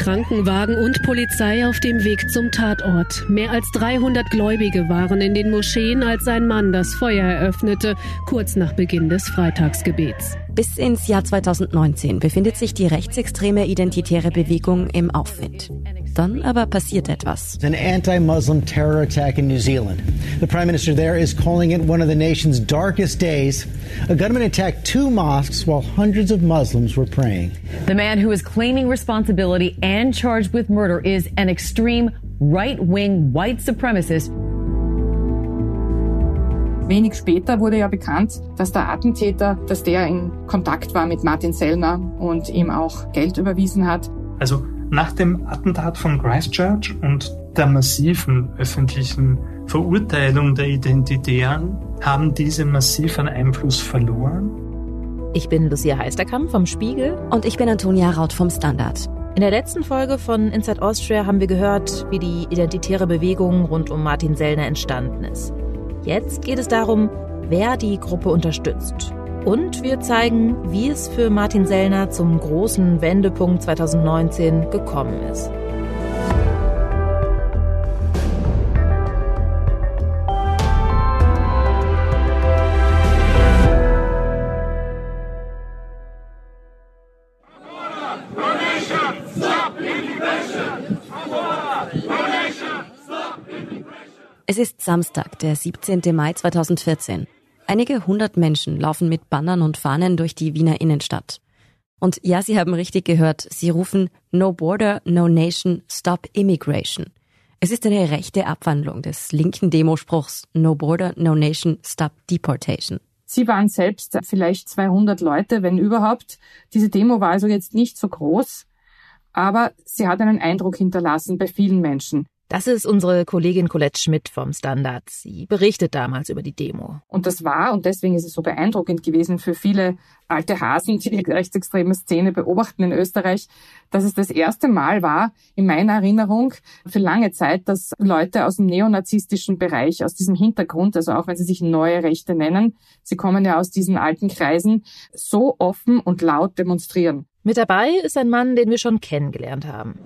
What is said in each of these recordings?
Krankenwagen und Polizei auf dem Weg zum Tatort. Mehr als 300 Gläubige waren in den Moscheen, als ein Mann das Feuer eröffnete, kurz nach Beginn des Freitagsgebets. Bis ins Jahr 2019 befindet sich die rechtsextreme identitäre Bewegung im Aufwind. Dann aber passiert etwas. An anti-Muslim terror attack in New Zealand. The prime minister there is calling it one of the nation's darkest days. A gunman attacked two mosques while hundreds of Muslims were praying. The man who is claiming responsibility and charged with murder is an extreme right-wing white supremacist Wenig später wurde ja bekannt, dass der Attentäter, dass der in Kontakt war mit Martin Sellner und ihm auch Geld überwiesen hat. Also nach dem Attentat von Christchurch und der massiven öffentlichen Verurteilung der Identitären haben diese massiv an Einfluss verloren. Ich bin Lucia Heisterkamp vom Spiegel. Und ich bin Antonia Raut vom Standard. In der letzten Folge von Inside Austria haben wir gehört, wie die identitäre Bewegung rund um Martin Sellner entstanden ist. Jetzt geht es darum, wer die Gruppe unterstützt. Und wir zeigen, wie es für Martin Sellner zum großen Wendepunkt 2019 gekommen ist. Es ist Samstag, der 17. Mai 2014. Einige hundert Menschen laufen mit Bannern und Fahnen durch die Wiener Innenstadt. Und ja, Sie haben richtig gehört, sie rufen No Border, No Nation, Stop Immigration. Es ist eine rechte Abwandlung des linken Demospruchs No Border, No Nation, Stop Deportation. Sie waren selbst vielleicht 200 Leute, wenn überhaupt. Diese Demo war also jetzt nicht so groß, aber sie hat einen Eindruck hinterlassen bei vielen Menschen. Das ist unsere Kollegin Colette Schmidt vom Standard. Sie berichtet damals über die Demo. Und das war, und deswegen ist es so beeindruckend gewesen für viele alte Hasen, die die rechtsextreme Szene beobachten in Österreich, dass es das erste Mal war, in meiner Erinnerung, für lange Zeit, dass Leute aus dem neonazistischen Bereich, aus diesem Hintergrund, also auch wenn sie sich neue Rechte nennen, sie kommen ja aus diesen alten Kreisen, so offen und laut demonstrieren. Mit dabei ist ein Mann, den wir schon kennengelernt haben.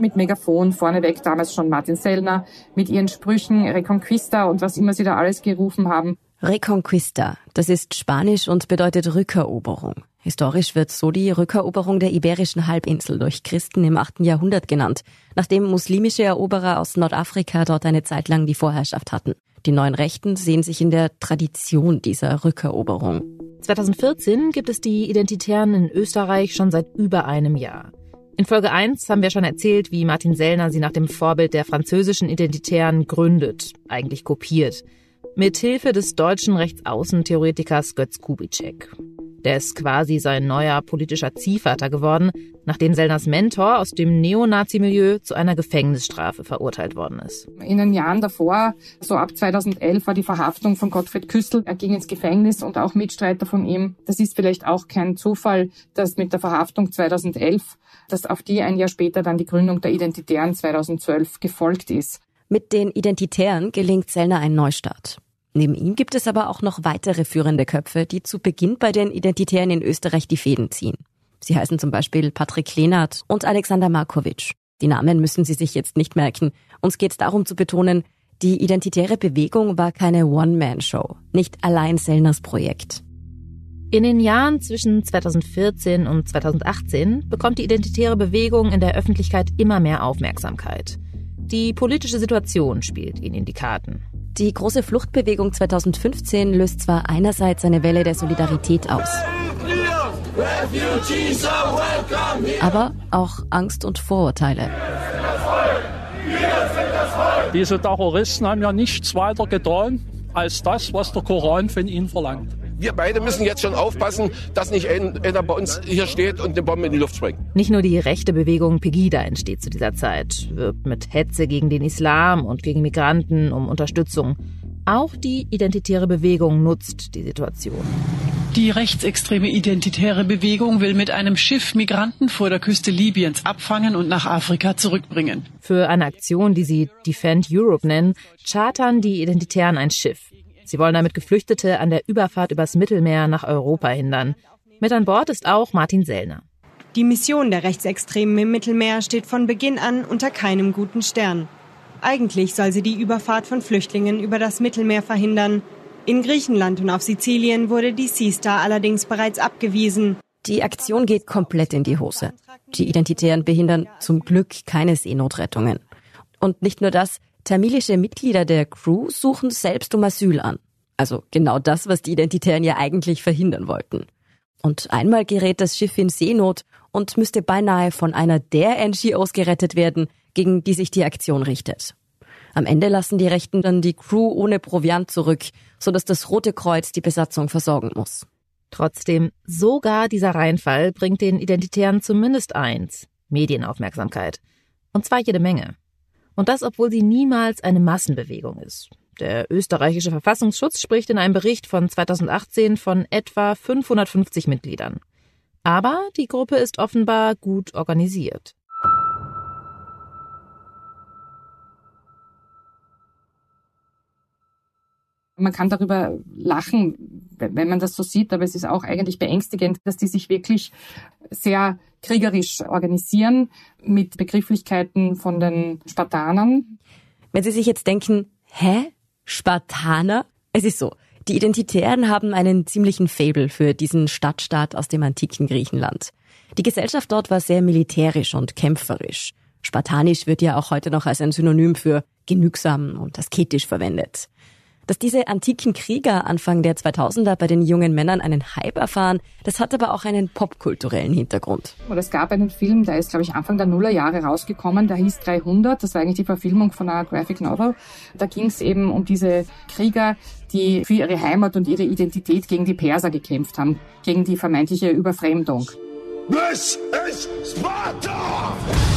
Mit Megafon vorneweg damals schon Martin Sellner, mit ihren Sprüchen Reconquista und was immer sie da alles gerufen haben. Reconquista, das ist Spanisch und bedeutet Rückeroberung. Historisch wird so die Rückeroberung der iberischen Halbinsel durch Christen im 8. Jahrhundert genannt, nachdem muslimische Eroberer aus Nordafrika dort eine Zeit lang die Vorherrschaft hatten. Die neuen Rechten sehen sich in der Tradition dieser Rückeroberung. 2014 gibt es die Identitären in Österreich schon seit über einem Jahr. In Folge 1 haben wir schon erzählt, wie Martin Sellner sie nach dem Vorbild der französischen Identitären gründet, eigentlich kopiert, mit Hilfe des deutschen Rechtsaußentheoretikers Götz Kubitschek. Der ist quasi sein neuer politischer Ziehvater geworden, nachdem Sellners Mentor aus dem Neonazi-Milieu zu einer Gefängnisstrafe verurteilt worden ist. In den Jahren davor, so ab 2011, war die Verhaftung von Gottfried Küssel. Er ging ins Gefängnis und auch Mitstreiter von ihm. Das ist vielleicht auch kein Zufall, dass mit der Verhaftung 2011, dass auf die ein Jahr später dann die Gründung der Identitären 2012 gefolgt ist. Mit den Identitären gelingt Sellner ein Neustart. Neben ihm gibt es aber auch noch weitere führende Köpfe, die zu Beginn bei den Identitären in Österreich die Fäden ziehen. Sie heißen zum Beispiel Patrick Lehnert und Alexander Markovic. Die Namen müssen Sie sich jetzt nicht merken. Uns geht es darum zu betonen, die identitäre Bewegung war keine One-Man-Show, nicht allein Sellners Projekt. In den Jahren zwischen 2014 und 2018 bekommt die identitäre Bewegung in der Öffentlichkeit immer mehr Aufmerksamkeit. Die politische Situation spielt ihnen in die Karten. Die große Fluchtbewegung 2015 löst zwar einerseits eine Welle der Solidarität aus, aber auch Angst und Vorurteile. Diese Terroristen haben ja nichts weiter getan als das, was der Koran von ihnen verlangt wir beide müssen jetzt schon aufpassen, dass nicht einer bei uns hier steht und eine Bombe in die Luft sprengt. Nicht nur die rechte Bewegung Pegida entsteht zu dieser Zeit, wirbt mit Hetze gegen den Islam und gegen Migranten um Unterstützung. Auch die identitäre Bewegung nutzt die Situation. Die rechtsextreme identitäre Bewegung will mit einem Schiff Migranten vor der Küste Libyens abfangen und nach Afrika zurückbringen. Für eine Aktion, die sie Defend Europe nennen, chartern die Identitären ein Schiff. Sie wollen damit Geflüchtete an der Überfahrt übers Mittelmeer nach Europa hindern. Mit an Bord ist auch Martin Sellner. Die Mission der Rechtsextremen im Mittelmeer steht von Beginn an unter keinem guten Stern. Eigentlich soll sie die Überfahrt von Flüchtlingen über das Mittelmeer verhindern. In Griechenland und auf Sizilien wurde die Sea Star allerdings bereits abgewiesen. Die Aktion geht komplett in die Hose. Die Identitären behindern zum Glück keine Seenotrettungen. Und nicht nur das, tamilische Mitglieder der Crew suchen selbst um Asyl an. Also genau das, was die Identitären ja eigentlich verhindern wollten. Und einmal gerät das Schiff in Seenot und müsste beinahe von einer der NGOs gerettet werden, gegen die sich die Aktion richtet. Am Ende lassen die Rechten dann die Crew ohne Proviant zurück, sodass das Rote Kreuz die Besatzung versorgen muss. Trotzdem, sogar dieser Reinfall bringt den Identitären zumindest eins, Medienaufmerksamkeit. Und zwar jede Menge. Und das, obwohl sie niemals eine Massenbewegung ist. Der österreichische Verfassungsschutz spricht in einem Bericht von 2018 von etwa 550 Mitgliedern. Aber die Gruppe ist offenbar gut organisiert. Man kann darüber lachen, wenn man das so sieht, aber es ist auch eigentlich beängstigend, dass die sich wirklich sehr kriegerisch organisieren mit Begrifflichkeiten von den Spartanern. Wenn Sie sich jetzt denken, hä? Spartaner? Es ist so. Die Identitären haben einen ziemlichen Fabel für diesen Stadtstaat aus dem antiken Griechenland. Die Gesellschaft dort war sehr militärisch und kämpferisch. Spartanisch wird ja auch heute noch als ein Synonym für genügsam und asketisch verwendet. Dass diese antiken Krieger Anfang der 2000er bei den jungen Männern einen Hype erfahren, das hat aber auch einen popkulturellen Hintergrund. Es gab einen Film, der ist, glaube ich, Anfang der Nullerjahre rausgekommen, der hieß 300. Das war eigentlich die Verfilmung von einer Graphic Novel. Da ging es eben um diese Krieger, die für ihre Heimat und ihre Identität gegen die Perser gekämpft haben, gegen die vermeintliche Überfremdung. This is Sparta!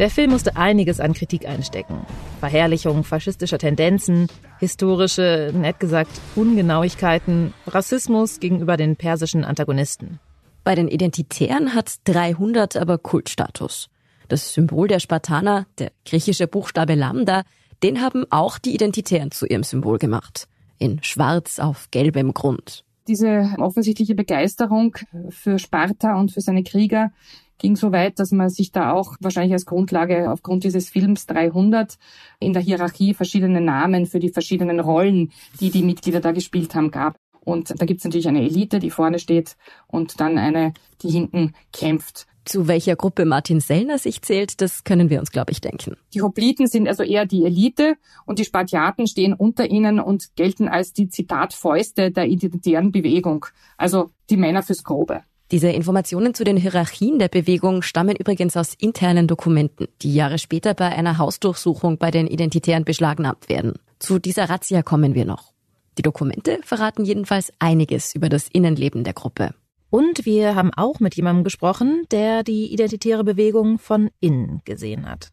Der Film musste einiges an Kritik einstecken. Verherrlichung faschistischer Tendenzen, historische, nett gesagt, Ungenauigkeiten, Rassismus gegenüber den persischen Antagonisten. Bei den Identitären hat 300 aber Kultstatus. Das Symbol der Spartaner, der griechische Buchstabe Lambda, den haben auch die Identitären zu ihrem Symbol gemacht. In schwarz auf gelbem Grund. Diese offensichtliche Begeisterung für Sparta und für seine Krieger ging so weit, dass man sich da auch wahrscheinlich als Grundlage aufgrund dieses Films 300 in der Hierarchie verschiedene Namen für die verschiedenen Rollen, die die Mitglieder da gespielt haben, gab. Und da gibt's natürlich eine Elite, die vorne steht und dann eine, die hinten kämpft. Zu welcher Gruppe Martin Sellner sich zählt, das können wir uns, glaube ich, denken. Die Hopliten sind also eher die Elite und die Spartiaten stehen unter ihnen und gelten als die Zitatfäuste der identitären Bewegung, also die Männer fürs Grobe. Diese Informationen zu den Hierarchien der Bewegung stammen übrigens aus internen Dokumenten, die Jahre später bei einer Hausdurchsuchung bei den Identitären beschlagnahmt werden. Zu dieser Razzia kommen wir noch. Die Dokumente verraten jedenfalls einiges über das Innenleben der Gruppe. Und wir haben auch mit jemandem gesprochen, der die identitäre Bewegung von innen gesehen hat.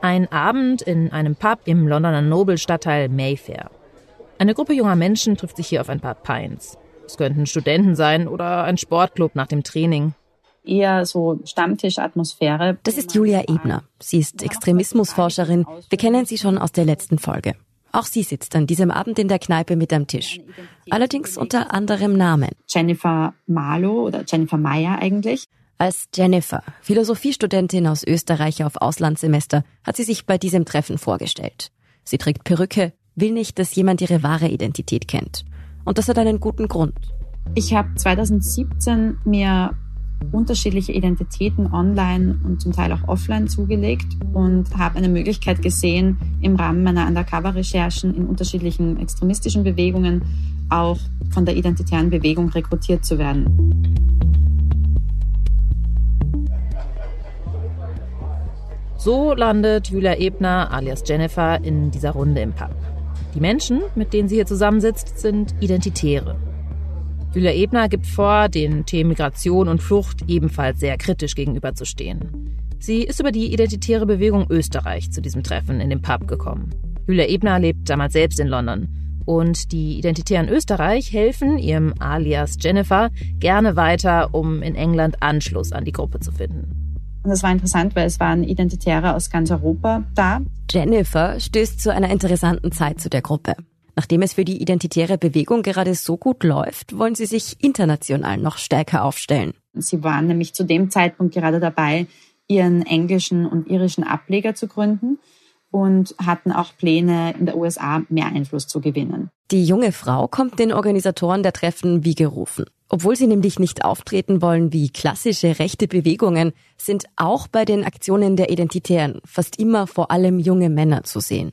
Ein Abend in einem Pub im Londoner Nobelstadtteil Mayfair. Eine Gruppe junger Menschen trifft sich hier auf ein paar Pints. Es könnten Studenten sein oder ein Sportclub nach dem Training. Eher so Stammtischatmosphäre. Das ist Julia Ebner. Sie ist Extremismusforscherin. Wir kennen sie schon aus der letzten Folge. Auch sie sitzt an diesem Abend in der Kneipe mit am Tisch. Allerdings unter anderem Namen. Jennifer Marlow oder Jennifer Meyer eigentlich. Als Jennifer, Philosophiestudentin aus Österreich auf Auslandssemester, hat sie sich bei diesem Treffen vorgestellt. Sie trägt Perücke, will nicht, dass jemand ihre wahre Identität kennt. Und das hat einen guten Grund. Ich habe 2017 mir unterschiedliche Identitäten online und zum Teil auch offline zugelegt und habe eine Möglichkeit gesehen, im Rahmen meiner Undercover-Recherchen in unterschiedlichen extremistischen Bewegungen auch von der identitären Bewegung rekrutiert zu werden. So landet Julia Ebner alias Jennifer in dieser Runde im Pub. Die Menschen, mit denen sie hier zusammensitzt, sind Identitäre. Julia Ebner gibt vor, den Themen Migration und Flucht ebenfalls sehr kritisch gegenüberzustehen. Sie ist über die identitäre Bewegung Österreich zu diesem Treffen in den Pub gekommen. Julia Ebner lebt damals selbst in London. Und die Identitären Österreich helfen ihrem alias Jennifer gerne weiter, um in England Anschluss an die Gruppe zu finden. Und das war interessant, weil es waren Identitäre aus ganz Europa da. Jennifer stößt zu einer interessanten Zeit zu der Gruppe. Nachdem es für die identitäre Bewegung gerade so gut läuft, wollen sie sich international noch stärker aufstellen. Sie waren nämlich zu dem Zeitpunkt gerade dabei, ihren englischen und irischen Ableger zu gründen und hatten auch Pläne, in der USA mehr Einfluss zu gewinnen. Die junge Frau kommt den Organisatoren der Treffen wie gerufen. Obwohl sie nämlich nicht auftreten wollen wie klassische rechte Bewegungen, sind auch bei den Aktionen der Identitären fast immer vor allem junge Männer zu sehen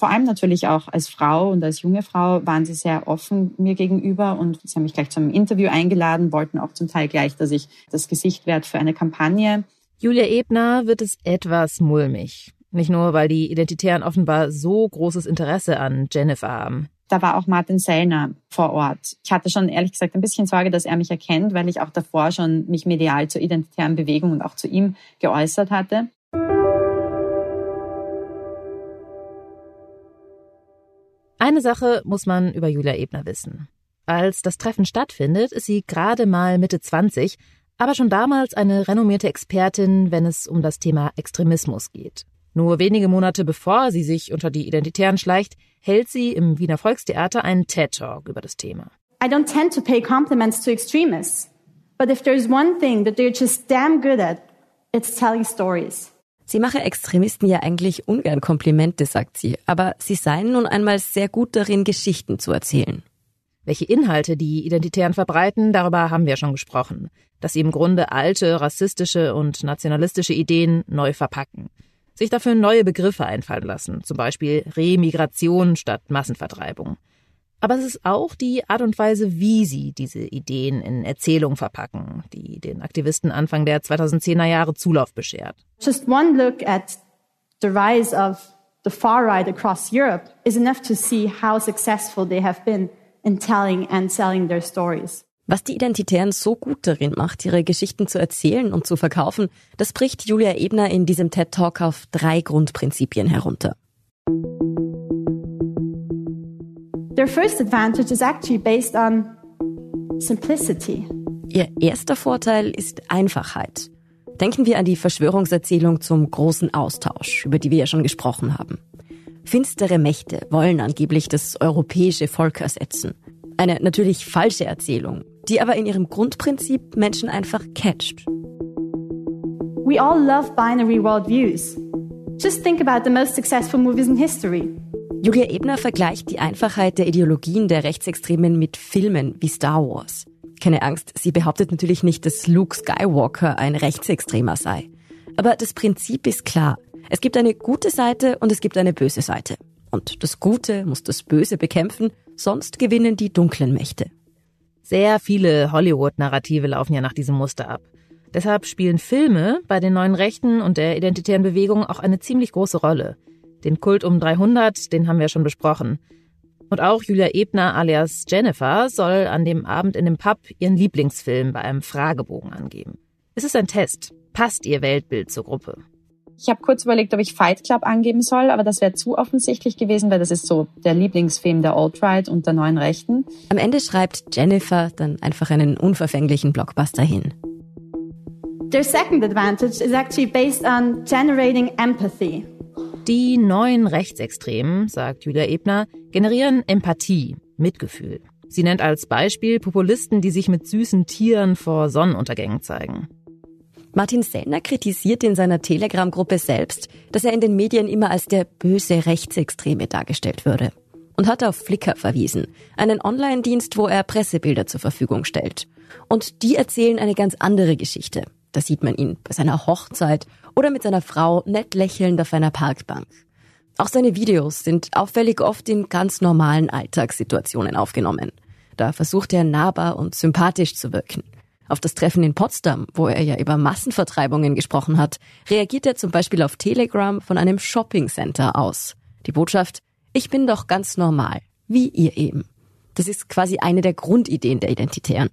vor allem natürlich auch als Frau und als junge Frau waren sie sehr offen mir gegenüber und sie haben mich gleich zum Interview eingeladen, wollten auch zum Teil gleich, dass ich das Gesicht werde für eine Kampagne. Julia Ebner wird es etwas mulmig. Nicht nur, weil die Identitären offenbar so großes Interesse an Jennifer haben. Da war auch Martin Sellner vor Ort. Ich hatte schon ehrlich gesagt ein bisschen Sorge, dass er mich erkennt, weil ich auch davor schon mich medial zur identitären Bewegung und auch zu ihm geäußert hatte. Eine Sache muss man über Julia Ebner wissen. Als das Treffen stattfindet, ist sie gerade mal Mitte 20, aber schon damals eine renommierte Expertin, wenn es um das Thema Extremismus geht. Nur wenige Monate bevor sie sich unter die Identitären schleicht, hält sie im Wiener Volkstheater einen TED-Talk über das Thema. I don't tend to pay compliments to extremists, but if there's one thing that they're just damn good at, it's telling stories. Sie mache Extremisten ja eigentlich ungern Komplimente, sagt sie, aber sie seien nun einmal sehr gut darin, Geschichten zu erzählen. Welche Inhalte die Identitären verbreiten, darüber haben wir schon gesprochen. Dass sie im Grunde alte, rassistische und nationalistische Ideen neu verpacken. Sich dafür neue Begriffe einfallen lassen, zum Beispiel Remigration statt Massenvertreibung. Aber es ist auch die Art und Weise, wie sie diese Ideen in Erzählung verpacken, die den Aktivisten Anfang der 2010er Jahre Zulauf beschert. Just one look at the rise of the far right across Europe is enough to see how successful they have been in telling and selling their stories. Was die Identitären so gut darin macht, ihre Geschichten zu erzählen und zu verkaufen, das bricht Julia Ebner in diesem TED Talk auf drei Grundprinzipien herunter. Their first advantage is actually based on simplicity. Ihr erster Vorteil ist Einfachheit. Denken wir an die Verschwörungserzählung zum großen Austausch, über die wir ja schon gesprochen haben. Finstere Mächte wollen angeblich das europäische Volk ersetzen. Eine natürlich falsche Erzählung, die aber in ihrem Grundprinzip Menschen einfach catcht. We all love binary worldviews. Just think about the most successful movies in history. Julia Ebner vergleicht die Einfachheit der Ideologien der Rechtsextremen mit Filmen wie Star Wars. Keine Angst, sie behauptet natürlich nicht, dass Luke Skywalker ein Rechtsextremer sei. Aber das Prinzip ist klar. Es gibt eine gute Seite und es gibt eine böse Seite. Und das Gute muss das Böse bekämpfen, sonst gewinnen die dunklen Mächte. Sehr viele Hollywood-Narrative laufen ja nach diesem Muster ab. Deshalb spielen Filme bei den neuen Rechten und der identitären Bewegung auch eine ziemlich große Rolle. Den Kult um 300, den haben wir schon besprochen. Und auch Julia Ebner alias Jennifer soll an dem Abend in dem Pub ihren Lieblingsfilm bei einem Fragebogen angeben. Es ist ein Test. Passt ihr Weltbild zur Gruppe? Ich habe kurz überlegt, ob ich Fight Club angeben soll, aber das wäre zu offensichtlich gewesen, weil das ist so der Lieblingsfilm der Alt-Right und der neuen Rechten. Am Ende schreibt Jennifer dann einfach einen unverfänglichen Blockbuster hin. Their second advantage is actually based on generating empathy. Die neuen Rechtsextremen, sagt Julia Ebner, generieren Empathie, Mitgefühl. Sie nennt als Beispiel Populisten, die sich mit süßen Tieren vor Sonnenuntergängen zeigen. Martin Sellner kritisiert in seiner Telegram-Gruppe selbst, dass er in den Medien immer als der böse Rechtsextreme dargestellt würde. Und hat auf Flickr verwiesen, einen Online-Dienst, wo er Pressebilder zur Verfügung stellt. Und die erzählen eine ganz andere Geschichte. Da sieht man ihn bei seiner Hochzeit oder mit seiner Frau nett lächelnd auf einer Parkbank. Auch seine Videos sind auffällig oft in ganz normalen Alltagssituationen aufgenommen. Da versucht er nahbar und sympathisch zu wirken. Auf das Treffen in Potsdam, wo er ja über Massenvertreibungen gesprochen hat, reagiert er zum Beispiel auf Telegram von einem Shoppingcenter aus. Die Botschaft, ich bin doch ganz normal, wie ihr eben. Das ist quasi eine der Grundideen der Identitären.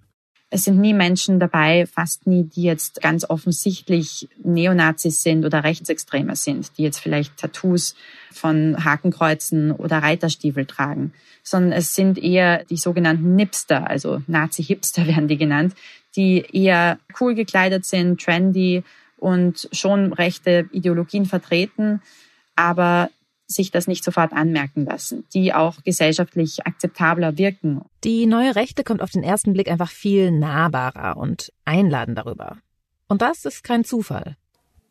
Es sind nie Menschen dabei, fast nie, die jetzt ganz offensichtlich Neonazis sind oder Rechtsextreme sind, die jetzt vielleicht Tattoos von Hakenkreuzen oder Reiterstiefel tragen, sondern es sind eher die sogenannten Nipster, also Nazi-Hipster werden die genannt, die eher cool gekleidet sind, trendy und schon rechte Ideologien vertreten, aber sich das nicht sofort anmerken lassen, die auch gesellschaftlich akzeptabler wirken. Die neue Rechte kommt auf den ersten Blick einfach viel nahbarer und einladender rüber. Und das ist kein Zufall.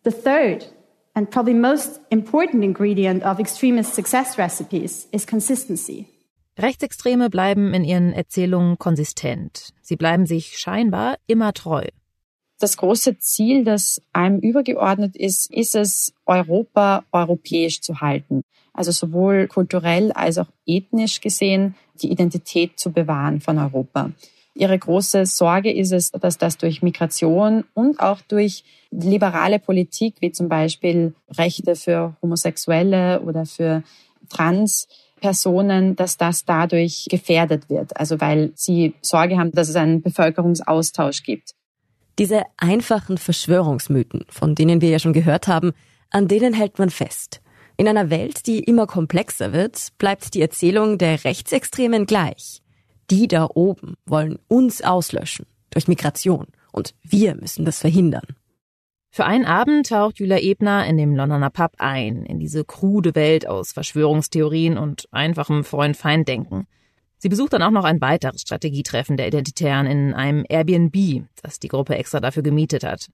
The third and probably most important ingredient of extremist success recipes is consistency. Rechtsextreme bleiben in ihren Erzählungen konsistent. Sie bleiben sich scheinbar immer treu. Das große Ziel, das einem übergeordnet ist, ist es, Europa europäisch zu halten. Also sowohl kulturell als auch ethnisch gesehen die Identität zu bewahren von Europa. Ihre große Sorge ist es, dass das durch Migration und auch durch liberale Politik, wie zum Beispiel Rechte für Homosexuelle oder für Transpersonen, dass das dadurch gefährdet wird. Also weil sie Sorge haben, dass es einen Bevölkerungsaustausch gibt. Diese einfachen Verschwörungsmythen, von denen wir ja schon gehört haben, an denen hält man fest. In einer Welt, die immer komplexer wird, bleibt die Erzählung der Rechtsextremen gleich. Die da oben wollen uns auslöschen durch Migration und wir müssen das verhindern. Für einen Abend taucht Julia Ebner in dem Londoner Pub ein, in diese krude Welt aus Verschwörungstheorien und einfachem Freund-Feind-Denken. Sie besucht dann auch noch ein weiteres Strategietreffen der Identitären in einem Airbnb, das die Gruppe extra dafür gemietet hat.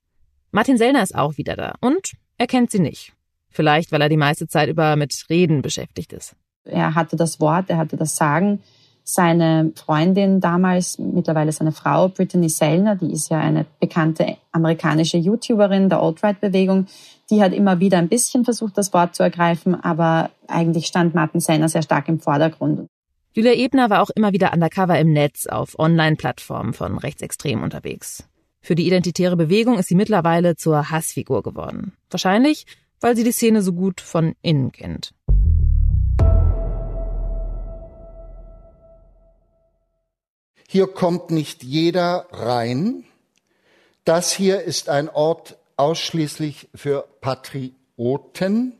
Martin Sellner ist auch wieder da und er kennt sie nicht. Vielleicht, weil er die meiste Zeit über mit Reden beschäftigt ist. Er hatte das Wort, er hatte das Sagen. Seine Freundin damals, mittlerweile seine Frau, Brittany Sellner, die ist ja eine bekannte amerikanische YouTuberin der Alt-Right-Bewegung, die hat immer wieder ein bisschen versucht, das Wort zu ergreifen, aber eigentlich stand Martin Sellner sehr stark im Vordergrund. Julia Ebner war auch immer wieder undercover im Netz auf Online-Plattformen von Rechtsextremen unterwegs. Für die identitäre Bewegung ist sie mittlerweile zur Hassfigur geworden. Wahrscheinlich, weil sie die Szene so gut von innen kennt. Hier kommt nicht jeder rein. Das hier ist ein Ort ausschließlich für Patrioten,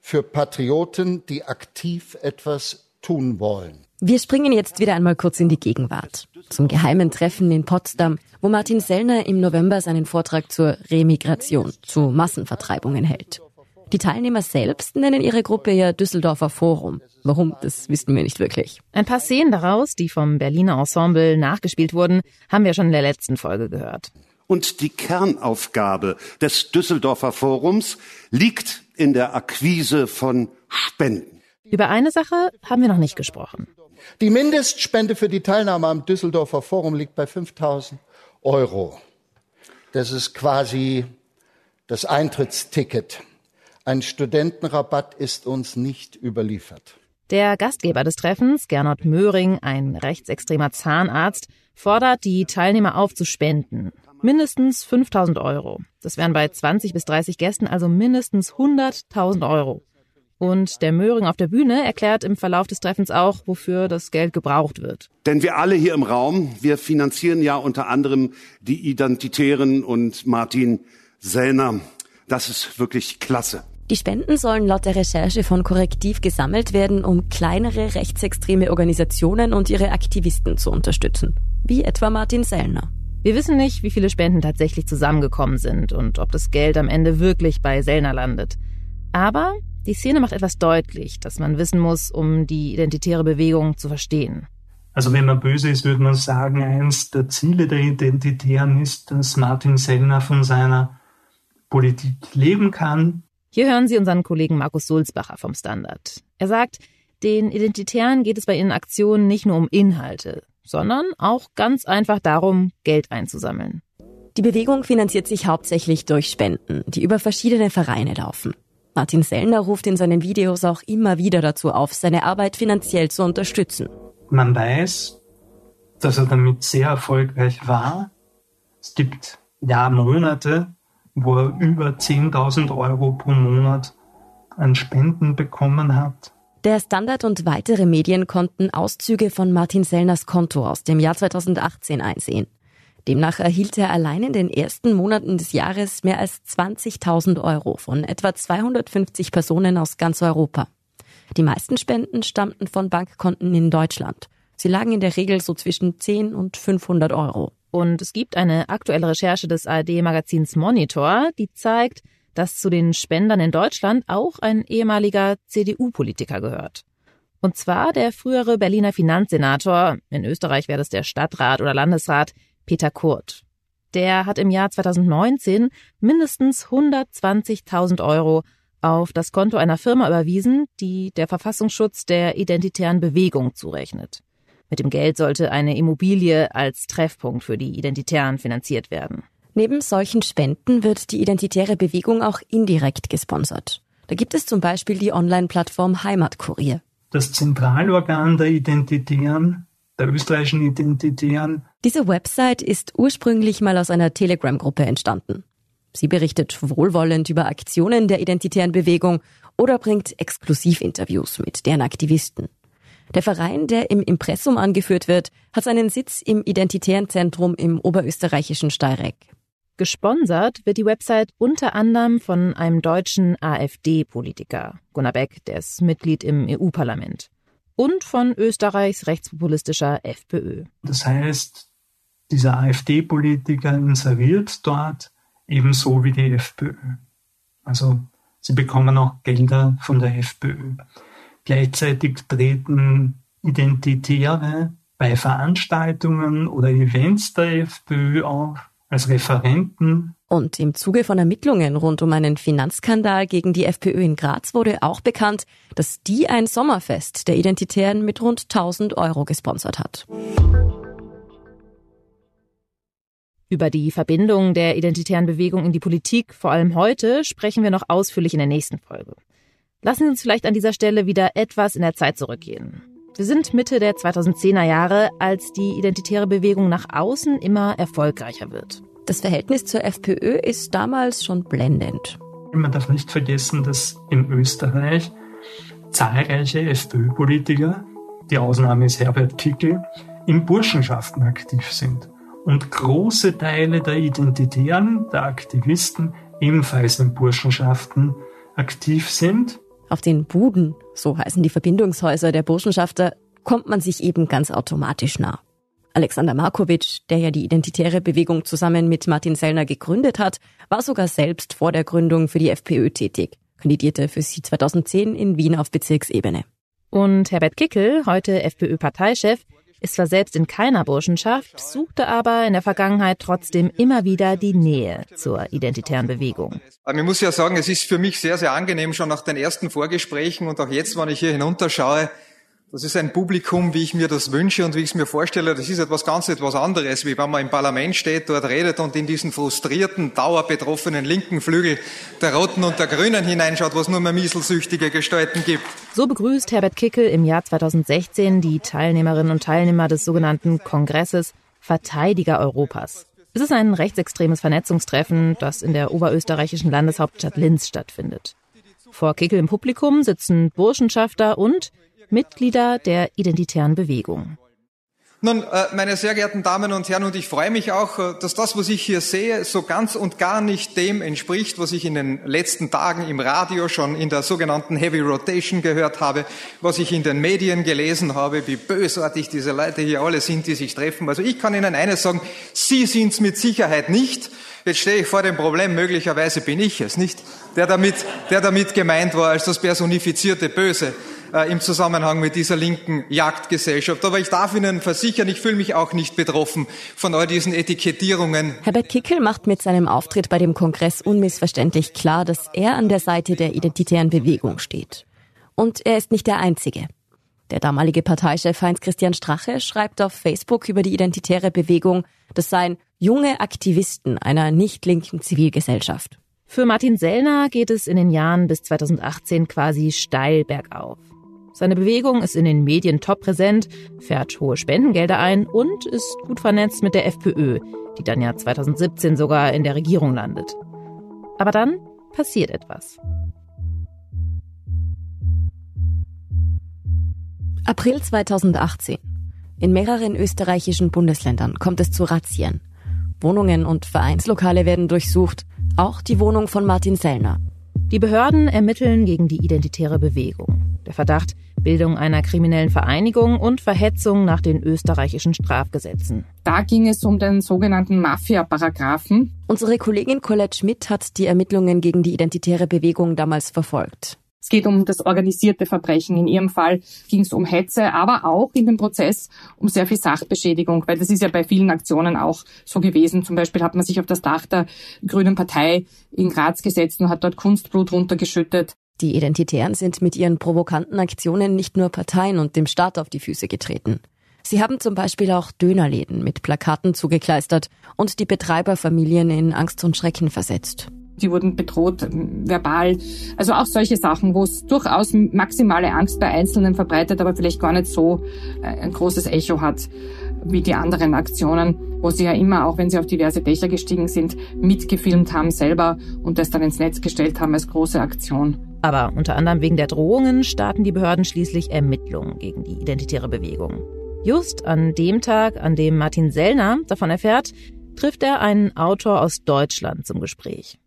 für Patrioten, die aktiv etwas tun wollen. Wir springen jetzt wieder einmal kurz in die Gegenwart. Zum geheimen Treffen in Potsdam, wo Martin Sellner im November seinen Vortrag zur Remigration, zu Massenvertreibungen hält. Die Teilnehmer selbst nennen ihre Gruppe ja Düsseldorfer Forum. Warum, das wissen wir nicht wirklich. Ein paar Szenen daraus, die vom Berliner Ensemble nachgespielt wurden, haben wir schon in der letzten Folge gehört. Und die Kernaufgabe des Düsseldorfer Forums liegt in der Akquise von Spenden. Über eine Sache haben wir noch nicht gesprochen. Die Mindestspende für die Teilnahme am Düsseldorfer Forum liegt bei 5000 Euro. Das ist quasi das Eintrittsticket. Ein Studentenrabatt ist uns nicht überliefert. Der Gastgeber des Treffens, Gernot Möhring, ein rechtsextremer Zahnarzt, fordert die Teilnehmer auf zu spenden. Mindestens 5000 Euro. Das wären bei 20 bis 30 Gästen also mindestens 100.000 Euro. Und der Möhring auf der Bühne erklärt im Verlauf des Treffens auch, wofür das Geld gebraucht wird. Denn wir alle hier im Raum, wir finanzieren ja unter anderem die Identitären und Martin Sellner. Das ist wirklich klasse. Die Spenden sollen laut der Recherche von Korrektiv gesammelt werden, um kleinere rechtsextreme Organisationen und ihre Aktivisten zu unterstützen. Wie etwa Martin Sellner. Wir wissen nicht, wie viele Spenden tatsächlich zusammengekommen sind und ob das Geld am Ende wirklich bei Sellner landet. Aber die Szene macht etwas deutlich, das man wissen muss, um die identitäre Bewegung zu verstehen. Also wenn man böse ist, würde man sagen, eins der Ziele der Identitären ist, dass Martin Sellner von seiner Politik leben kann. Hier hören Sie unseren Kollegen Markus Sulzbacher vom Standard. Er sagt, den Identitären geht es bei ihren Aktionen nicht nur um Inhalte, sondern auch ganz einfach darum, Geld einzusammeln. Die Bewegung finanziert sich hauptsächlich durch Spenden, die über verschiedene Vereine laufen. Martin Sellner ruft in seinen Videos auch immer wieder dazu auf, seine Arbeit finanziell zu unterstützen. Man weiß, dass er damit sehr erfolgreich war. Es gibt ja Monate, wo er über 10.000 Euro pro Monat an Spenden bekommen hat. Der Standard und weitere Medien konnten Auszüge von Martin Sellners Konto aus dem Jahr 2018 einsehen. Demnach erhielt er allein in den ersten Monaten des Jahres mehr als 20.000 Euro von etwa 250 Personen aus ganz Europa. Die meisten Spenden stammten von Bankkonten in Deutschland. Sie lagen in der Regel so zwischen 10 und 500 Euro. Und es gibt eine aktuelle Recherche des ARD-Magazins Monitor, die zeigt, dass zu den Spendern in Deutschland auch ein ehemaliger CDU-Politiker gehört. Und zwar der frühere Berliner Finanzsenator, in Österreich wäre das der Stadtrat oder Landesrat, Peter Kurt. Der hat im Jahr 2019 mindestens 120.000 Euro auf das Konto einer Firma überwiesen, die der Verfassungsschutz der identitären Bewegung zurechnet. Mit dem Geld sollte eine Immobilie als Treffpunkt für die Identitären finanziert werden. Neben solchen Spenden wird die identitäre Bewegung auch indirekt gesponsert. Da gibt es zum Beispiel die Online-Plattform Heimatkurier. Das Zentralorgan der Identitären, der österreichischen Identitären. Diese Website ist ursprünglich mal aus einer Telegram-Gruppe entstanden. Sie berichtet wohlwollend über Aktionen der identitären Bewegung oder bringt Exklusivinterviews mit deren Aktivisten. Der Verein, der im Impressum angeführt wird, hat seinen Sitz im Identitären Zentrum im oberösterreichischen Steyreck. Gesponsert wird die Website unter anderem von einem deutschen AfD-Politiker, Gunnar Beck, der ist Mitglied im EU-Parlament, und von Österreichs rechtspopulistischer FPÖ. Das heißt, dieser AfD-Politiker inseriert dort ebenso wie die FPÖ. Also sie bekommen auch Gelder von der FPÖ. Gleichzeitig treten Identitäre bei Veranstaltungen oder Events der FPÖ auf als Referenten. Und im Zuge von Ermittlungen rund um einen Finanzskandal gegen die FPÖ in Graz wurde auch bekannt, dass die ein Sommerfest der Identitären mit rund 1000 Euro gesponsert hat. Über die Verbindung der identitären Bewegung in die Politik, vor allem heute, sprechen wir noch ausführlich in der nächsten Folge. Lassen Sie uns vielleicht an dieser Stelle wieder etwas in der Zeit zurückgehen. Wir sind Mitte der 2010er Jahre, als die identitäre Bewegung nach außen immer erfolgreicher wird. Das Verhältnis zur FPÖ ist damals schon blendend. Man darf nicht vergessen, dass in Österreich zahlreiche FPÖ-Politiker, die Ausnahme ist Herbert Kickel, in Burschenschaften aktiv sind. Und große Teile der Identitären, der Aktivisten ebenfalls in Burschenschaften aktiv sind. Auf den Buden, so heißen die Verbindungshäuser der Burschenschafter, kommt man sich eben ganz automatisch nah. Alexander Markovic, der ja die identitäre Bewegung zusammen mit Martin Sellner gegründet hat, war sogar selbst vor der Gründung für die FPÖ tätig, kandidierte für sie 2010 in Wien auf Bezirksebene. Und Herbert Kickel, heute FPÖ-Parteichef, ist zwar selbst in keiner Burschenschaft, suchte aber in der Vergangenheit trotzdem immer wieder die Nähe zur identitären Bewegung. Aber ich muss ja sagen, es ist für mich sehr, sehr angenehm, schon nach den ersten Vorgesprächen und auch jetzt, wenn ich hier hinunterschaue, das ist ein Publikum, wie ich mir das wünsche und wie ich es mir vorstelle. Das ist etwas ganz etwas anderes, wie wenn man im Parlament steht, dort redet und in diesen frustrierten, dauerbetroffenen linken Flügel der Roten und der Grünen hineinschaut, was nur mehr mieselsüchtige Gestalten gibt. So begrüßt Herbert Kickel im Jahr 2016 die Teilnehmerinnen und Teilnehmer des sogenannten Kongresses Verteidiger Europas. Es ist ein rechtsextremes Vernetzungstreffen, das in der oberösterreichischen Landeshauptstadt Linz stattfindet. Vor Kickel im Publikum sitzen Burschenschafter und Mitglieder der identitären Bewegung. Nun, äh, meine sehr geehrten Damen und Herren, und ich freue mich auch, äh, dass das, was ich hier sehe, so ganz und gar nicht dem entspricht, was ich in den letzten Tagen im Radio schon in der sogenannten Heavy Rotation gehört habe, was ich in den Medien gelesen habe, wie bösartig diese Leute hier alle sind, die sich treffen. Also ich kann Ihnen eines sagen, Sie sind es mit Sicherheit nicht. Jetzt stehe ich vor dem Problem, möglicherweise bin ich es, nicht? Der damit, der damit gemeint war als das personifizierte Böse äh, im Zusammenhang mit dieser linken Jagdgesellschaft. Aber ich darf Ihnen versichern, ich fühle mich auch nicht betroffen von all diesen Etikettierungen. Herbert Kickel macht mit seinem Auftritt bei dem Kongress unmissverständlich klar, dass er an der Seite der identitären Bewegung steht. Und er ist nicht der Einzige. Der damalige Parteichef Heinz-Christian Strache schreibt auf Facebook über die identitäre Bewegung, das seien junge Aktivisten einer nicht linken Zivilgesellschaft. Für Martin Sellner geht es in den Jahren bis 2018 quasi steil bergauf. Seine Bewegung ist in den Medien top präsent, fährt hohe Spendengelder ein und ist gut vernetzt mit der FPÖ, die dann ja 2017 sogar in der Regierung landet. Aber dann passiert etwas. April 2018. In mehreren österreichischen Bundesländern kommt es zu Razzien. Wohnungen und Vereinslokale werden durchsucht, auch die Wohnung von Martin Sellner. Die Behörden ermitteln gegen die identitäre Bewegung. Der Verdacht, Bildung einer kriminellen Vereinigung und Verhetzung nach den österreichischen Strafgesetzen. Da ging es um den sogenannten Mafia-Paragraphen. Unsere Kollegin Colette Schmidt hat die Ermittlungen gegen die identitäre Bewegung damals verfolgt. Es geht um das organisierte Verbrechen. In Ihrem Fall ging es um Hetze, aber auch in dem Prozess um sehr viel Sachbeschädigung, weil das ist ja bei vielen Aktionen auch so gewesen. Zum Beispiel hat man sich auf das Dach der Grünen Partei in Graz gesetzt und hat dort Kunstblut runtergeschüttet. Die Identitären sind mit ihren provokanten Aktionen nicht nur Parteien und dem Staat auf die Füße getreten. Sie haben zum Beispiel auch Dönerläden mit Plakaten zugekleistert und die Betreiberfamilien in Angst und Schrecken versetzt. Die wurden bedroht, verbal. Also auch solche Sachen, wo es durchaus maximale Angst bei Einzelnen verbreitet, aber vielleicht gar nicht so äh, ein großes Echo hat wie die anderen Aktionen, wo sie ja immer, auch wenn sie auf diverse Dächer gestiegen sind, mitgefilmt haben selber und das dann ins Netz gestellt haben als große Aktion. Aber unter anderem wegen der Drohungen starten die Behörden schließlich Ermittlungen gegen die identitäre Bewegung. Just an dem Tag, an dem Martin Sellner davon erfährt, trifft er einen Autor aus Deutschland zum Gespräch.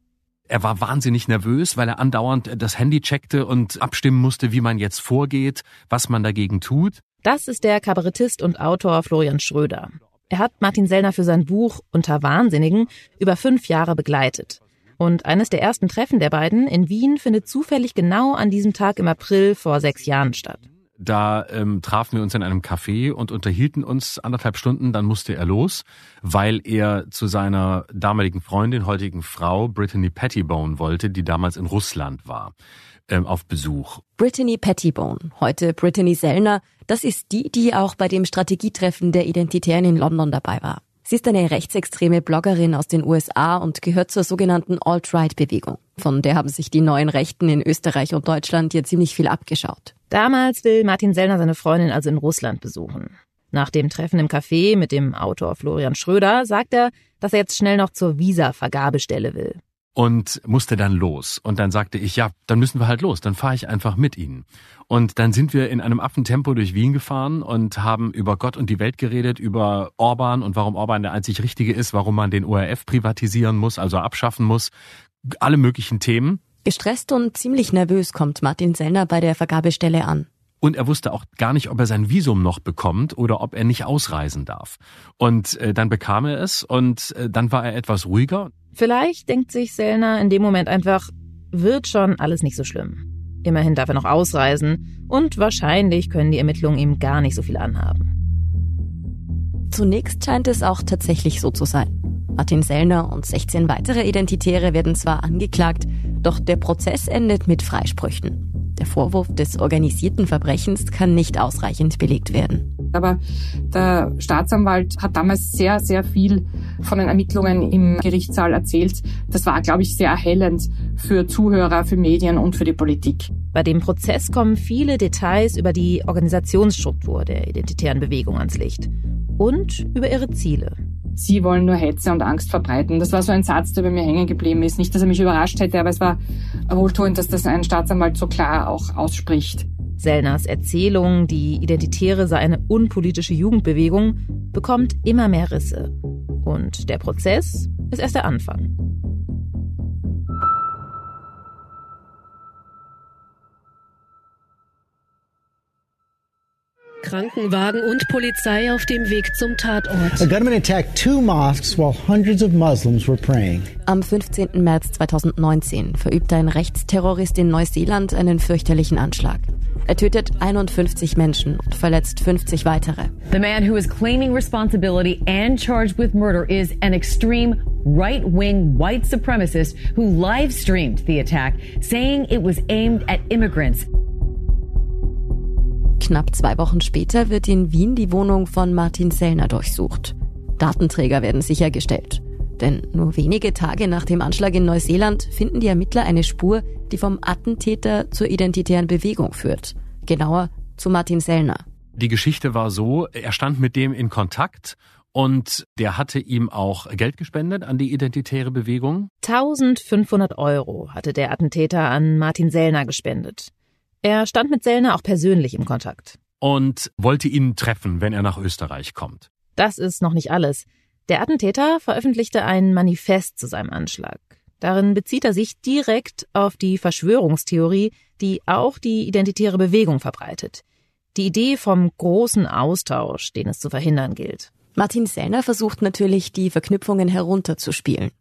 Er war wahnsinnig nervös, weil er andauernd das Handy checkte und abstimmen musste, wie man jetzt vorgeht, was man dagegen tut. Das ist der Kabarettist und Autor Florian Schröder. Er hat Martin Sellner für sein Buch Unter Wahnsinnigen über fünf Jahre begleitet. Und eines der ersten Treffen der beiden in Wien findet zufällig genau an diesem Tag im April vor sechs Jahren statt. Da ähm, trafen wir uns in einem Café und unterhielten uns anderthalb Stunden. Dann musste er los, weil er zu seiner damaligen Freundin, heutigen Frau, Brittany Pettibone wollte, die damals in Russland war, ähm, auf Besuch. Brittany Pettibone, heute Brittany Sellner, das ist die, die auch bei dem Strategietreffen der Identitären in London dabei war. Sie ist eine rechtsextreme Bloggerin aus den USA und gehört zur sogenannten Alt-Right-Bewegung. Von der haben sich die neuen Rechten in Österreich und Deutschland ja ziemlich viel abgeschaut. Damals will Martin Sellner seine Freundin also in Russland besuchen. Nach dem Treffen im Café mit dem Autor Florian Schröder sagt er, dass er jetzt schnell noch zur Visa-Vergabestelle will und musste dann los. Und dann sagte ich, ja, dann müssen wir halt los, dann fahre ich einfach mit Ihnen. Und dann sind wir in einem Affentempo durch Wien gefahren und haben über Gott und die Welt geredet, über Orban und warum Orban der einzig Richtige ist, warum man den ORF privatisieren muss, also abschaffen muss, alle möglichen Themen. Gestresst und ziemlich nervös kommt Martin Sellner bei der Vergabestelle an. Und er wusste auch gar nicht, ob er sein Visum noch bekommt oder ob er nicht ausreisen darf. Und äh, dann bekam er es und äh, dann war er etwas ruhiger. Vielleicht denkt sich Sellner in dem Moment einfach, wird schon alles nicht so schlimm. Immerhin darf er noch ausreisen und wahrscheinlich können die Ermittlungen ihm gar nicht so viel anhaben. Zunächst scheint es auch tatsächlich so zu sein. Martin Sellner und 16 weitere Identitäre werden zwar angeklagt, doch der Prozess endet mit Freisprüchen. Der Vorwurf des organisierten Verbrechens kann nicht ausreichend belegt werden. Aber der Staatsanwalt hat damals sehr, sehr viel von den Ermittlungen im Gerichtssaal erzählt. Das war, glaube ich, sehr erhellend für Zuhörer, für Medien und für die Politik. Bei dem Prozess kommen viele Details über die Organisationsstruktur der identitären Bewegung ans Licht und über ihre Ziele. Sie wollen nur Hetze und Angst verbreiten. Das war so ein Satz, der bei mir hängen geblieben ist. Nicht, dass er mich überrascht hätte, aber es war wohltuend, dass das ein Staatsanwalt so klar auch ausspricht. Sellners Erzählung, die Identitäre sei eine unpolitische Jugendbewegung, bekommt immer mehr Risse. Und der Prozess ist erst der Anfang. Krankenwagen und Polizei auf dem Weg zum Tatort. A gunman attacked two mosques while hundreds of Muslims were praying. Am 15. März 2019 verübt ein Rechtsterrorist in Neuseeland einen fürchterlichen Anschlag. Er tötet 51 Menschen und verletzt 50 weitere. The man who is claiming responsibility and charged with murder is an extreme right-wing white supremacist who live streamed the attack, saying it was aimed at immigrants. Knapp zwei Wochen später wird in Wien die Wohnung von Martin Sellner durchsucht. Datenträger werden sichergestellt. Denn nur wenige Tage nach dem Anschlag in Neuseeland finden die Ermittler eine Spur, die vom Attentäter zur identitären Bewegung führt. Genauer zu Martin Sellner. Die Geschichte war so, er stand mit dem in Kontakt und der hatte ihm auch Geld gespendet an die identitäre Bewegung. 1500 Euro hatte der Attentäter an Martin Sellner gespendet. Er stand mit Sellner auch persönlich im Kontakt. Und wollte ihn treffen, wenn er nach Österreich kommt. Das ist noch nicht alles. Der Attentäter veröffentlichte ein Manifest zu seinem Anschlag. Darin bezieht er sich direkt auf die Verschwörungstheorie, die auch die identitäre Bewegung verbreitet. Die Idee vom großen Austausch, den es zu verhindern gilt. Martin Sellner versucht natürlich, die Verknüpfungen herunterzuspielen.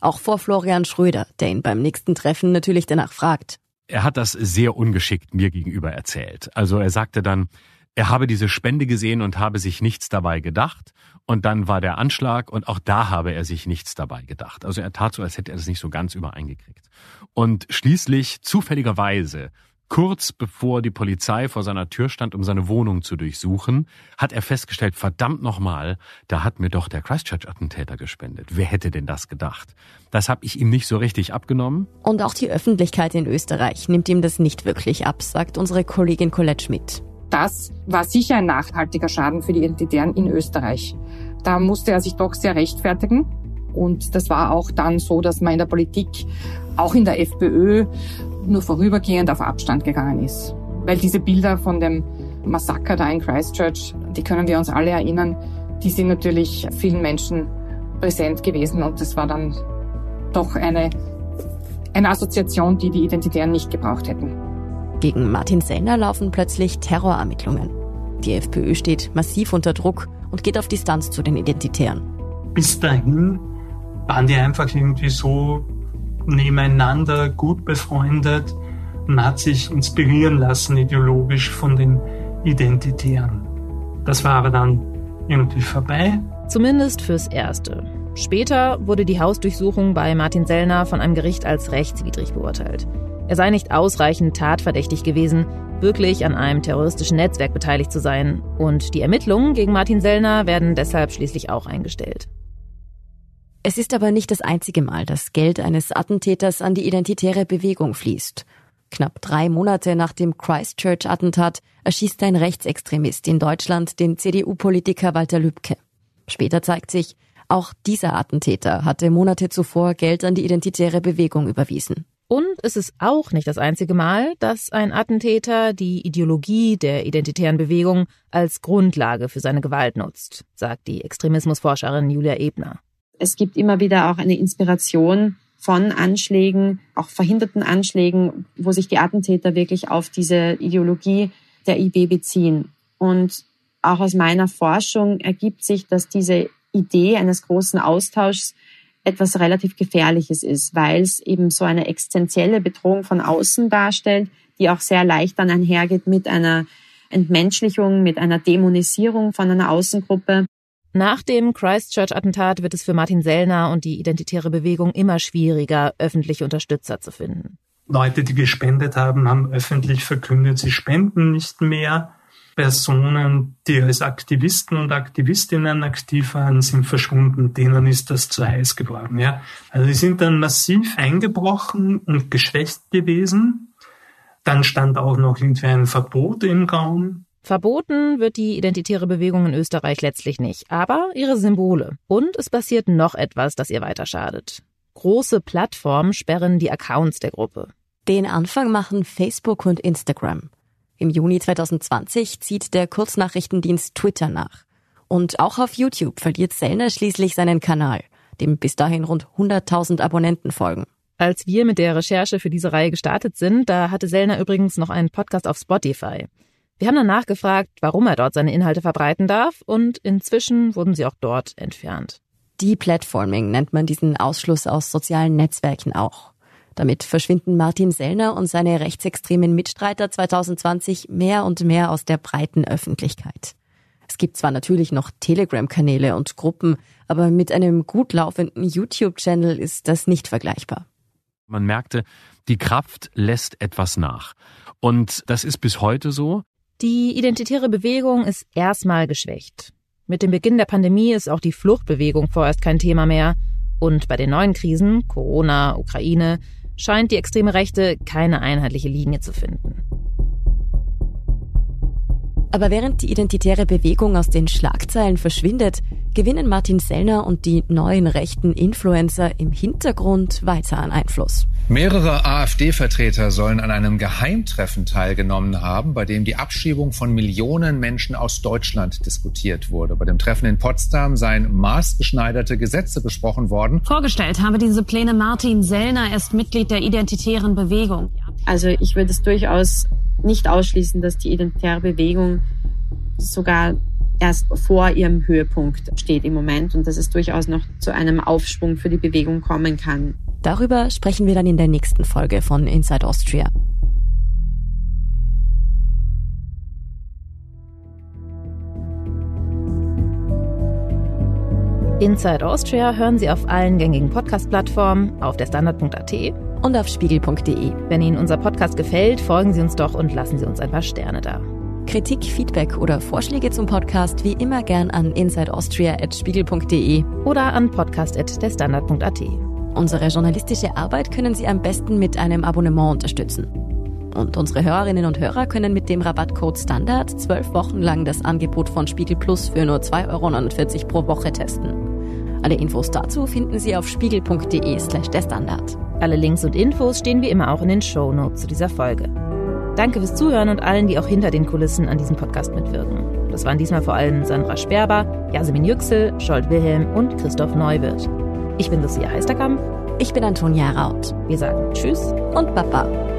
Auch vor Florian Schröder, der ihn beim nächsten Treffen natürlich danach fragt. Er hat das sehr ungeschickt mir gegenüber erzählt. Also er sagte dann, er habe diese Spende gesehen und habe sich nichts dabei gedacht. Und dann war der Anschlag und auch da habe er sich nichts dabei gedacht. Also er tat so, als hätte er das nicht so ganz übereingekriegt. Und schließlich, zufälligerweise, kurz bevor die Polizei vor seiner Tür stand, um seine Wohnung zu durchsuchen, hat er festgestellt, verdammt nochmal, da hat mir doch der Christchurch-Attentäter gespendet. Wer hätte denn das gedacht? Das habe ich ihm nicht so richtig abgenommen. Und auch die Öffentlichkeit in Österreich nimmt ihm das nicht wirklich ab, sagt unsere Kollegin Colette Schmidt das war sicher ein nachhaltiger Schaden für die Identitären in Österreich. Da musste er sich doch sehr rechtfertigen. Und das war auch dann so, dass man in der Politik, auch in der FPÖ, nur vorübergehend auf Abstand gegangen ist. Weil diese Bilder von dem Massaker da in Christchurch, die können wir uns alle erinnern, die sind natürlich vielen Menschen präsent gewesen und das war dann doch eine, eine Assoziation, die die Identitären nicht gebraucht hätten. Gegen Martin Sellner laufen plötzlich Terrorermittlungen. Die FPÖ steht massiv unter Druck und geht auf Distanz zu den Identitären. Bis dahin waren die einfach irgendwie so nebeneinander, gut befreundet. Man hat sich inspirieren lassen ideologisch von den Identitären. Das war aber dann irgendwie vorbei. Zumindest fürs Erste. Später wurde die Hausdurchsuchung bei Martin Sellner von einem Gericht als rechtswidrig beurteilt. Er sei nicht ausreichend tatverdächtig gewesen, wirklich an einem terroristischen Netzwerk beteiligt zu sein. Und die Ermittlungen gegen Martin Sellner werden deshalb schließlich auch eingestellt. Es ist aber nicht das einzige Mal, dass Geld eines Attentäters an die identitäre Bewegung fließt. Knapp drei Monate nach dem Christchurch-Attentat erschießt ein Rechtsextremist in Deutschland den CDU-Politiker Walter Lübcke. Später zeigt sich, auch dieser Attentäter hatte Monate zuvor Geld an die identitäre Bewegung überwiesen. Und es ist auch nicht das einzige Mal, dass ein Attentäter die Ideologie der identitären Bewegung als Grundlage für seine Gewalt nutzt, sagt die Extremismusforscherin Julia Ebner. Es gibt immer wieder auch eine Inspiration von Anschlägen, auch verhinderten Anschlägen, wo sich die Attentäter wirklich auf diese Ideologie der IB beziehen. Und auch aus meiner Forschung ergibt sich, dass diese Idee eines großen Austauschs etwas relativ Gefährliches ist, weil es eben so eine existenzielle Bedrohung von außen darstellt, die auch sehr leicht dann einhergeht mit einer Entmenschlichung, mit einer Dämonisierung von einer Außengruppe. Nach dem Christchurch-Attentat wird es für Martin Sellner und die identitäre Bewegung immer schwieriger, öffentliche Unterstützer zu finden. Leute, die gespendet haben, haben öffentlich verkündet, sie spenden nicht mehr. Personen, die als Aktivisten und Aktivistinnen aktiv waren, sind verschwunden. Denen ist das zu heiß geworden. Ja? Also die sind dann massiv eingebrochen und geschwächt gewesen. Dann stand auch noch irgendwie ein Verbot im Raum. Verboten wird die identitäre Bewegung in Österreich letztlich nicht, aber ihre Symbole. Und es passiert noch etwas, das ihr weiter schadet. Große Plattformen sperren die Accounts der Gruppe. Den Anfang machen Facebook und Instagram. Im Juni 2020 zieht der Kurznachrichtendienst Twitter nach. Und auch auf YouTube verliert Sellner schließlich seinen Kanal, dem bis dahin rund 100.000 Abonnenten folgen. Als wir mit der Recherche für diese Reihe gestartet sind, da hatte Sellner übrigens noch einen Podcast auf Spotify. Wir haben dann nachgefragt, warum er dort seine Inhalte verbreiten darf und inzwischen wurden sie auch dort entfernt. Deplatforming nennt man diesen Ausschluss aus sozialen Netzwerken auch. Damit verschwinden Martin Sellner und seine rechtsextremen Mitstreiter 2020 mehr und mehr aus der breiten Öffentlichkeit. Es gibt zwar natürlich noch Telegram-Kanäle und Gruppen, aber mit einem gut laufenden YouTube-Channel ist das nicht vergleichbar. Man merkte, die Kraft lässt etwas nach. Und das ist bis heute so. Die identitäre Bewegung ist erstmal geschwächt. Mit dem Beginn der Pandemie ist auch die Fluchtbewegung vorerst kein Thema mehr. Und bei den neuen Krisen, Corona, Ukraine, scheint die extreme Rechte keine einheitliche Linie zu finden. Aber während die identitäre Bewegung aus den Schlagzeilen verschwindet, gewinnen Martin Sellner und die neuen rechten Influencer im Hintergrund weiter an Einfluss. Mehrere AfD-Vertreter sollen an einem Geheimtreffen teilgenommen haben, bei dem die Abschiebung von Millionen Menschen aus Deutschland diskutiert wurde. Bei dem Treffen in Potsdam seien maßgeschneiderte Gesetze besprochen worden. Vorgestellt habe diese Pläne Martin Sellner, er ist Mitglied der Identitären Bewegung. Also ich würde es durchaus nicht ausschließen, dass die Identitäre Bewegung sogar erst vor ihrem Höhepunkt steht im Moment und dass es durchaus noch zu einem Aufschwung für die Bewegung kommen kann. Darüber sprechen wir dann in der nächsten Folge von Inside Austria. Inside Austria hören Sie auf allen gängigen Podcast-Plattformen, auf der Standard.at und auf spiegel.de. Wenn Ihnen unser Podcast gefällt, folgen Sie uns doch und lassen Sie uns ein paar Sterne da. Kritik, Feedback oder Vorschläge zum Podcast wie immer gern an insideaustria.spiegel.de oder an podcast.derstandard.at. Unsere journalistische Arbeit können Sie am besten mit einem Abonnement unterstützen. Und unsere Hörerinnen und Hörer können mit dem Rabattcode Standard zwölf Wochen lang das Angebot von Spiegel Plus für nur 2,49 Euro pro Woche testen. Alle Infos dazu finden Sie auf spiegel.de slash der Standard. Alle Links und Infos stehen wie immer auch in den Show Notes zu dieser Folge. Danke fürs Zuhören und allen, die auch hinter den Kulissen an diesem Podcast mitwirken. Das waren diesmal vor allem Sandra Sperber, Jasmin Yüksel, Scholt Wilhelm und Christoph Neuwirth. Ich bin Lucia Heisterkamp. Ich bin Antonia Raut. Wir sagen Tschüss und Baba.